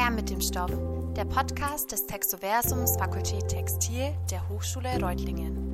Her mit dem Stoff, der Podcast des Textoversums Fakultät Textil der Hochschule Reutlingen.